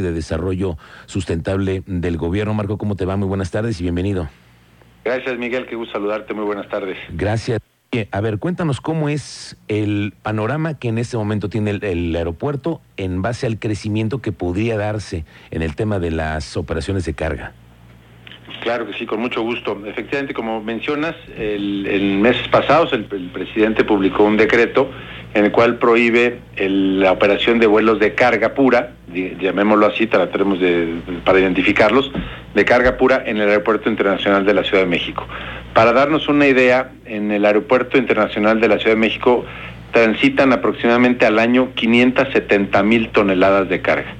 de Desarrollo Sustentable del Gobierno. Marco, ¿cómo te va? Muy buenas tardes y bienvenido. Gracias, Miguel. Qué gusto saludarte. Muy buenas tardes. Gracias. A ver, cuéntanos cómo es el panorama que en este momento tiene el, el, aeropuerto en base al crecimiento que podría darse en el tema de las operaciones de carga. Claro que sí, con mucho gusto. Efectivamente, como mencionas, el, en meses pasados el, el, presidente publicó un decreto en el cual prohíbe la operación de vuelos de carga pura, llamémoslo así, trataremos de, para identificarlos, de carga pura en el Aeropuerto Internacional de la Ciudad de México. Para darnos una idea, en el Aeropuerto Internacional de la Ciudad de México transitan aproximadamente al año 570 mil toneladas de carga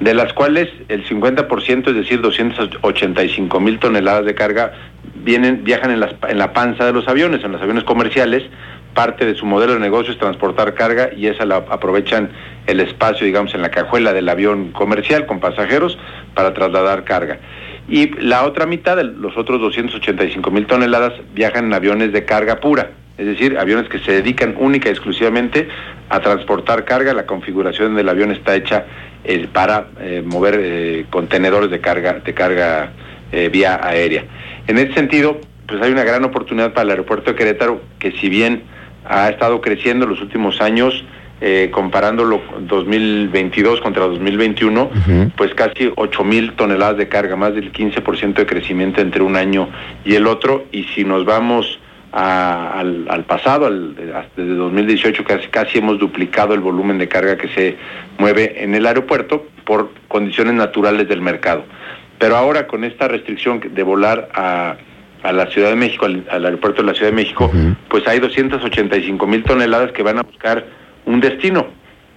de las cuales el 50%, es decir, 285 mil toneladas de carga, vienen, viajan en, las, en la panza de los aviones, en los aviones comerciales. Parte de su modelo de negocio es transportar carga y esa la aprovechan el espacio, digamos, en la cajuela del avión comercial con pasajeros para trasladar carga. Y la otra mitad, los otros 285 mil toneladas, viajan en aviones de carga pura, es decir, aviones que se dedican única y exclusivamente a transportar carga. La configuración del avión está hecha eh, para eh, mover eh, contenedores de carga, de carga vía aérea. En ese sentido, pues hay una gran oportunidad para el aeropuerto de Querétaro, que si bien ha estado creciendo en los últimos años, eh, comparándolo 2022 contra 2021, uh -huh. pues casi 8 mil toneladas de carga, más del 15% de crecimiento entre un año y el otro. Y si nos vamos a, al, al, pasado, al, desde 2018 casi, casi hemos duplicado el volumen de carga que se mueve en el aeropuerto por condiciones naturales del mercado. Pero ahora con esta restricción de volar a, a la Ciudad de México, al, al, aeropuerto de la Ciudad de México, uh -huh. pues hay 285 mil toneladas que van a buscar un destino.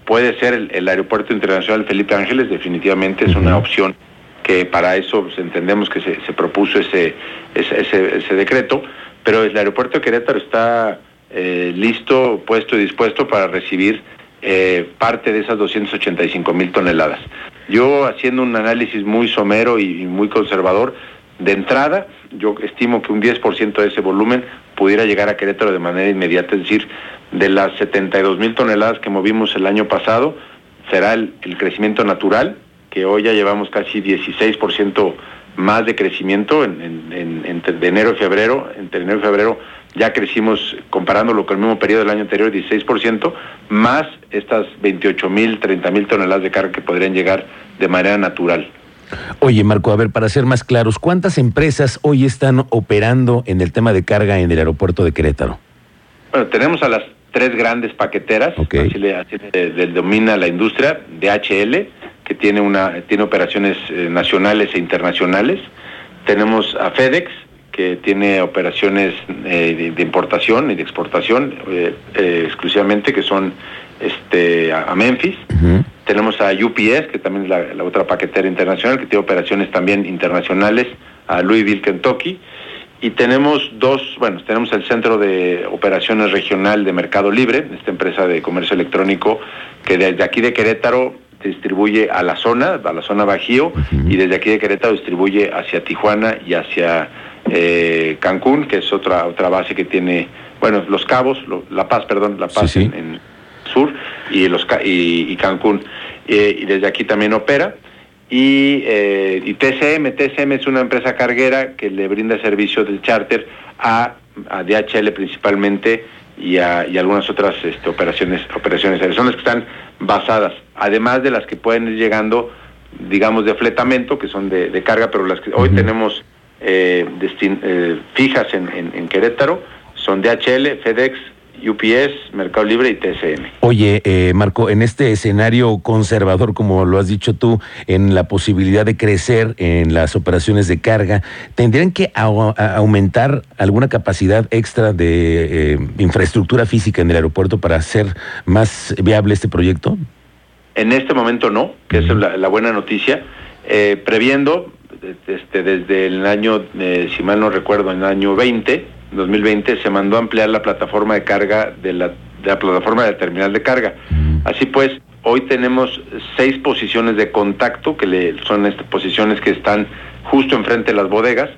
Puede ser el, el aeropuerto internacional Felipe Ángeles, definitivamente es uh -huh. una opción que para eso pues, entendemos que se, se propuso ese, ese, ese, ese decreto pero el aeropuerto de Querétaro está eh, listo, puesto y dispuesto para recibir eh, parte de esas 285 mil toneladas. Yo haciendo un análisis muy somero y muy conservador, de entrada, yo estimo que un 10% de ese volumen pudiera llegar a Querétaro de manera inmediata, es decir, de las 72 mil toneladas que movimos el año pasado, será el, crecimiento natural, que hoy ya llevamos casi 16% más de crecimiento en, en, en, entre enero y febrero, entre enero y febrero ya crecimos, comparándolo con el mismo periodo del año anterior, 16%, más estas 28 mil, 30 mil toneladas de carga que podrían llegar de manera natural. Oye, Marco, a ver, para ser más claros, ¿cuántas empresas hoy están operando en el tema de carga en el aeropuerto de Querétaro? Bueno, tenemos a las tres grandes paqueteras, okay. así, le, así le, le, domina la industria, DHL, que tiene, una, tiene operaciones eh, nacionales e internacionales. Tenemos a FedEx, que tiene operaciones eh, de, de, importación y de exportación eh, exclusivamente, que son este, a, a Memphis. Uh -huh. Tenemos a UPS, que también es la, la, otra paquetera internacional, que tiene operaciones también internacionales a Louisville, Kentucky. Y tenemos dos, bueno, tenemos el Centro de Operaciones Regional de Mercado Libre, esta empresa de comercio electrónico, que desde aquí de Querétaro distribuye a la zona, a la zona Bajío, uh -huh. y desde aquí de Querétaro distribuye hacia Tijuana y hacia eh, Cancún, que es otra otra base que tiene, bueno, Los Cabos, lo, La Paz, perdón, La Paz sí, sí. En, en, sur y, los, y, y Cancún. Eh, y desde aquí también opera. Y, eh, y, TCM, TCM es una empresa carguera que le brinda servicio del charter a, a DHL principalmente y, a, y algunas otras este, operaciones, operaciones aéreas. Son las que están basadas, además de las que pueden ir llegando, digamos, de fletamento, que son de, de carga, pero las que hoy tenemos eh, destin, fijas en, en, en, Querétaro son DHL, FedEx, UPS, Mercado Libre y TSM. Oye, eh, Marco, en este escenario conservador, como lo has dicho tú, en la posibilidad de crecer en las operaciones de carga, ¿tendrían que au aumentar alguna capacidad extra de eh, infraestructura física en el aeropuerto para hacer más viable este proyecto? En este momento no, que es la, la, buena noticia. Eh, previendo, este, desde el año, eh, si mal no recuerdo, en el año 20, 2020 se mandó a ampliar la plataforma de carga de la, de la plataforma de terminal de carga. Así pues, hoy tenemos seis posiciones de contacto, que le, son estas posiciones que están justo enfrente de las bodegas,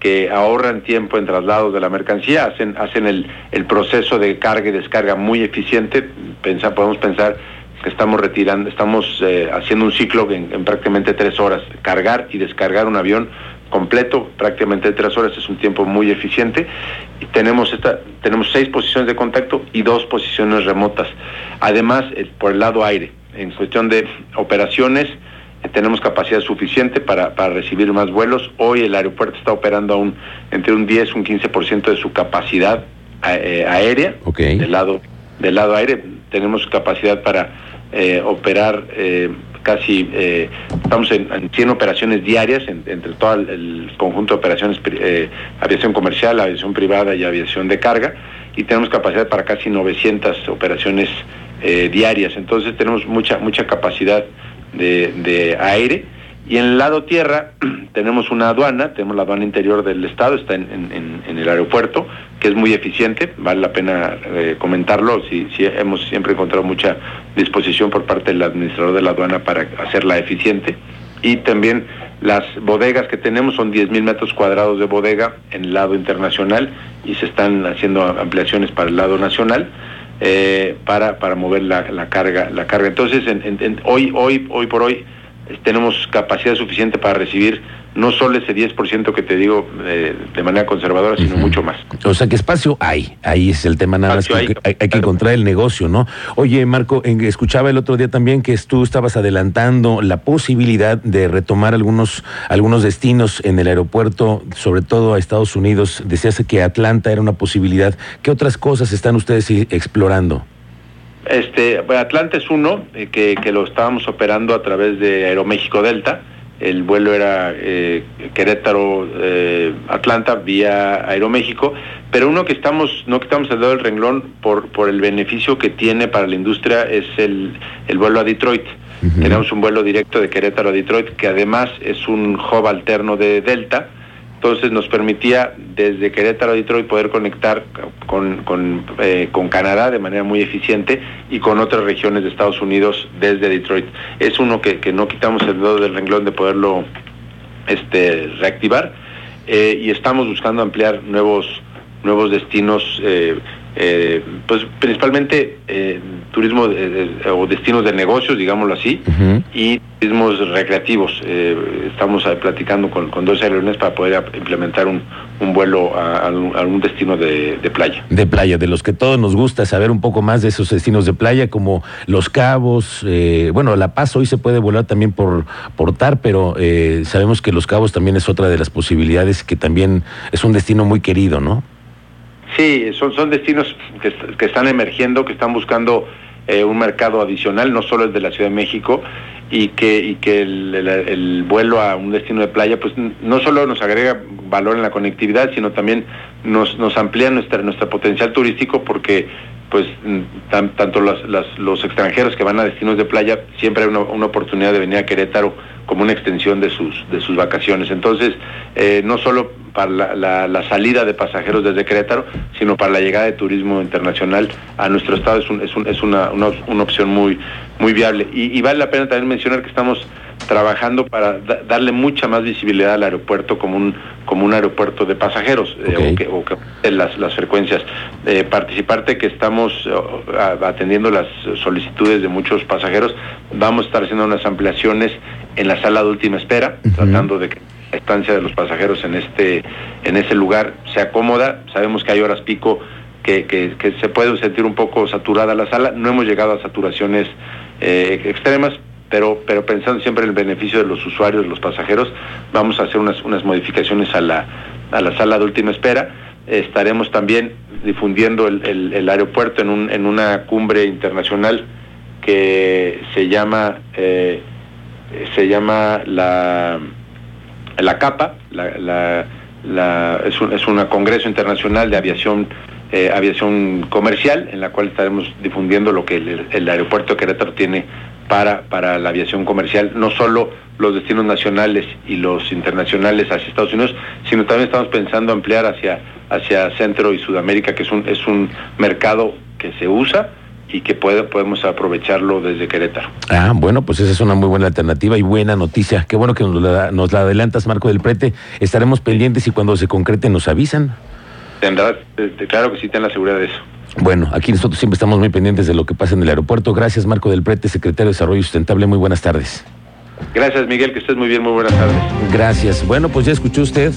que ahorran tiempo en traslados de la mercancía, hacen, hacen el, el proceso de carga y descarga muy eficiente. Pensa, podemos pensar que estamos retirando, estamos eh, haciendo un ciclo en, prácticamente tres horas. Cargar y descargar un avión completo, prácticamente tres horas, es un tiempo muy eficiente. Y tenemos, esta, tenemos seis posiciones de contacto y dos posiciones remotas. Además, por el lado aire, en cuestión de operaciones, eh, tenemos capacidad suficiente para, para, recibir más vuelos. Hoy el aeropuerto está operando aún entre un 10 y un 15% de su capacidad eh, aérea del lado del lado aire. Tenemos capacidad para eh, operar eh, casi, eh, estamos en, 100 operaciones diarias entre todo el, conjunto de operaciones, aviación comercial, aviación privada y aviación de carga, y tenemos capacidad para casi 900 operaciones diarias. Entonces tenemos mucha, mucha capacidad de, de aire y en el lado tierra tenemos una aduana, tenemos la aduana interior del estado, está en, el aeropuerto, que es muy eficiente, vale la pena eh, comentarlo, si, hemos siempre encontrado mucha disposición por parte del administrador de la aduana para hacerla eficiente. Y también las bodegas que tenemos son 10.000 metros cuadrados de bodega en el lado internacional y se están haciendo ampliaciones para el lado nacional. Eh, para, para mover la, carga la carga entonces hoy hoy hoy por hoy tenemos capacidad suficiente para recibir no solo ese 10% que te digo eh, de manera conservadora, sino mucho más. O sea, que espacio hay, ahí es el tema nada más, que hay, que encontrar el negocio, ¿no? Oye, Marco, escuchaba el otro día también que tú estabas adelantando la posibilidad de retomar algunos, algunos destinos en el aeropuerto, sobre todo a Estados Unidos. Decías que Atlanta era una posibilidad. ¿Qué otras cosas están ustedes explorando? Este, Atlanta es uno eh, que, que, lo estábamos operando a través de Aeroméxico Delta. El vuelo era eh, Querétaro eh, Atlanta vía Aeroméxico, pero uno que estamos no quitamos el dedo del renglón por por el beneficio que tiene para la industria es el, el vuelo a Detroit. Tenemos un vuelo directo de Querétaro a Detroit que además es un hub alterno de Delta entonces nos permitía desde Querétaro a Detroit poder conectar con, eh, con, Canadá de manera muy eficiente y con otras regiones de Estados Unidos desde Detroit. Es uno que, no quitamos el dedo del renglón de poderlo este, reactivar eh, y estamos buscando ampliar nuevos, nuevos destinos. Eh, eh, pues principalmente eh, turismo o destinos de negocios, digámoslo así, y turismos recreativos. Eh, estamos platicando con, dos aerolíneas para poder implementar un, vuelo a, un destino de, playa. De playa, de los que todos nos gusta saber un poco más de esos destinos de playa, como Los Cabos, bueno, La Paz hoy se puede volar también por, por TAR, pero sabemos que Los Cabos también es otra de las posibilidades que también es un destino muy querido, ¿no? Sí, son, son destinos que, están emergiendo, que están buscando eh, un mercado adicional, no solo el de la Ciudad de México, y que, y que el, vuelo a un destino de playa, pues no solo nos agrega valor en la conectividad, sino también nos, nos amplía nuestra, nuestro potencial turístico porque pues tanto los extranjeros que van a destinos de playa, siempre hay una, una oportunidad de venir a Querétaro como una extensión de sus, de sus vacaciones. Entonces, eh, no solo para la, salida de pasajeros desde Querétaro, sino para la llegada de turismo internacional a nuestro estado es, es, es una, una, una, opción muy, muy viable. Y, vale la pena también mencionar que estamos trabajando para darle mucha más visibilidad al aeropuerto como un como un aeropuerto de pasajeros eh, o que, las, las frecuencias. Eh, participarte que estamos atendiendo las solicitudes de muchos pasajeros, vamos a estar haciendo unas ampliaciones en la sala de última espera, tratando de que estancia de los pasajeros en este en ese lugar sea cómoda. Sabemos que hay horas pico que, que, se puede sentir un poco saturada la sala. No hemos llegado a saturaciones eh, extremas, pero, pero pensando siempre en el beneficio de los usuarios, los pasajeros, vamos a hacer unas, unas modificaciones a la, a la sala de última espera. estaremos también difundiendo el, el, aeropuerto en, un, en una cumbre internacional que se llama eh, se llama la, la CAPA, es, un, es un congreso internacional de aviación eh, aviación comercial, en la cual estaremos difundiendo lo que el, aeropuerto de Querétaro tiene para, para la aviación comercial, no solo los destinos nacionales y los internacionales hacia Estados Unidos, sino también estamos pensando ampliar hacia, hacia Centro y Sudamérica, que es un, es un mercado que se usa y que puede, podemos aprovecharlo desde Querétaro. Ah, bueno, pues esa es una muy buena alternativa y buena noticia. Qué bueno que nos la, nos la adelantas, Marco del Prete. Estaremos pendientes y cuando se concrete nos avisan. Tendrá, claro que sí, ten la seguridad de eso. Bueno, aquí nosotros siempre estamos muy pendientes de lo que pasa en el aeropuerto. Gracias, Marco del Prete, secretario de Desarrollo Sustentable. Muy buenas tardes. Gracias, Miguel, que estés muy bien. Muy buenas tardes. Gracias. Bueno, pues ya escuchó usted